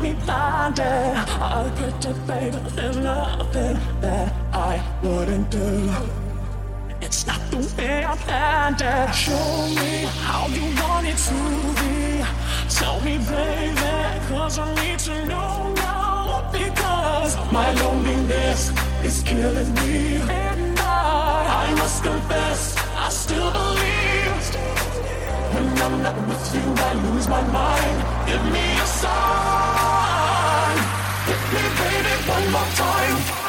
me find it. I put have, baby, in nothing that I wouldn't do. It's not the way I planned it. Show me how you want it to be. Tell me, baby, cause I need to know now. Because my loneliness is killing me. And I, I must confess, I still believe. When I'm not with you, I lose my mind. Give me a sign one more time.